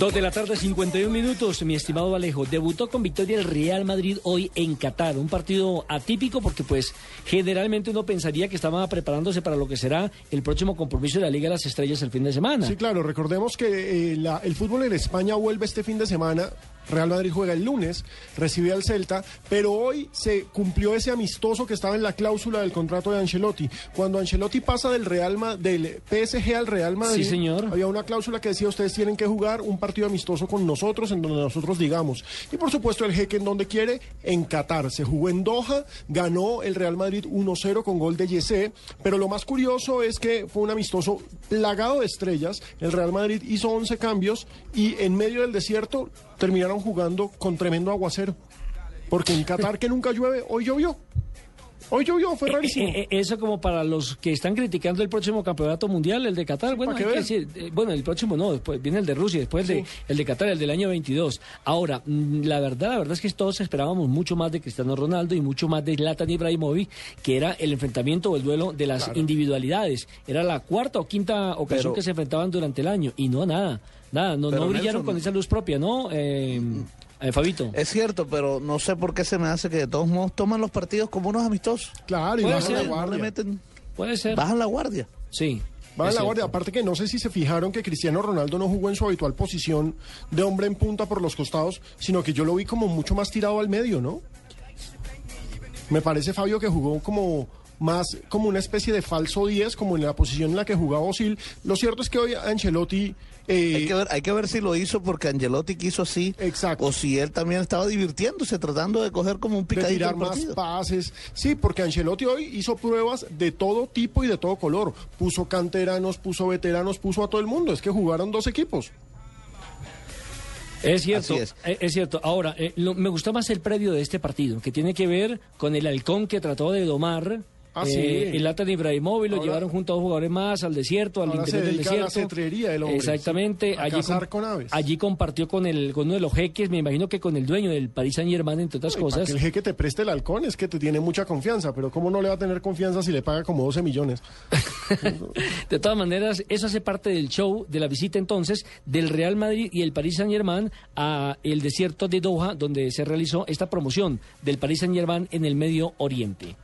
Dos de la tarde, 51 minutos, mi estimado Alejo. Debutó con victoria el Real Madrid hoy en Qatar. Un partido atípico porque, pues, generalmente uno pensaría que estaba preparándose para lo que será el próximo compromiso de la Liga de las Estrellas el fin de semana. Sí, claro, recordemos que eh, la- el fútbol en España vuelve este fin de semana. Real Madrid juega el lunes, recibe al Celta, pero hoy se cumplió ese amistoso que estaba en la cláusula del contrato de Ancelotti. Cuando Ancelotti pasa del Real Ma- del PSG al Real Madrid, Sí, señor. había una cláusula que decía ustedes tienen que jugar un partido amistoso con nosotros en donde nosotros digamos. Y por supuesto el jeque en donde quiere, en Qatar. Se jugó en Doha, ganó el Real Madrid 1-0 con gol de Yesé, pero lo más curioso es que fue un amistoso plagado de estrellas. El Real Madrid hizo 11 cambios y en medio del desierto terminaron jugando con tremendo aguacero. Porque en Qatar que nunca llueve, hoy llovió. Hoy llovió, fue rarísimo. Eh, eh, eso como para los que están criticando el próximo campeonato mundial, el de Qatar. bueno, eh, bueno, el próximo no, después viene el de Rusia, después el de, el de Qatar, el del año 22. Ahora, mm, la verdad, la verdad es que todos esperábamos mucho más de Cristiano Ronaldo y mucho más de Zlatan Ibrahimovic, que era el enfrentamiento o el duelo de las individualidades. Era la cuarta o quinta ocasión Pero- que se enfrentaban durante el año y no nada, nada, no, no brillaron Nelson, con esa luz propia, ¿no? Eh, eh, Fabito. Es cierto, pero no sé por qué se me hace que de todos modos toman los partidos como unos amistosos. Claro, y bajan ser, la guardia. meten, Puede ser. bajan la guardia. Sí. En la cierto. guardia. Aparte que no sé si se fijaron que Cristiano Ronaldo no jugó en su habitual posición de hombre en punta por los costados, sino que yo lo vi como mucho más tirado al medio, ¿no? Me parece, Fabio, que jugó como más como una especie de falso 10, como en la posición en la que jugaba Osil. Lo cierto es que hoy Ancelotti... eh, Hay que, ver, hay que ver si lo hizo porque Angelotti quiso así. Exacto. O si él también estaba divirtiéndose, tratando de coger como un de picadito tirar el más pases. Sí, porque Ancelotti hoy hizo pruebas de todo tipo y de todo color. Puso canteranos, puso veteranos, puso a todo el mundo. Es que jugaron dos equipos. Es cierto, Así es. eh, es cierto. Ahora, eh, lo- me gustó más el previo de este partido, que tiene que ver con el halcón que trató de domar. Ah, eh, sí. el Latan Ibrahimovic lo llevaron junto a dos jugadores más al desierto, al Ahora se interior del dedica a la desierto. el hombre, Exactamente. a allí, cazar con aves. allí compartió con el con uno de los jeques, me imagino que con el dueño del Paris Saint Germain, entre otras para cosas. que el jeque te preste el halcón es que te tiene mucha confianza, pero ¿cómo no le va a tener confianza si le paga como 12 millones? De todas maneras, eso hace parte del show, de la visita entonces del Real Madrid y el Paris Saint Germain a el desierto de Doha, donde se realizó esta promoción del Paris Saint Germain en el Medio Oriente.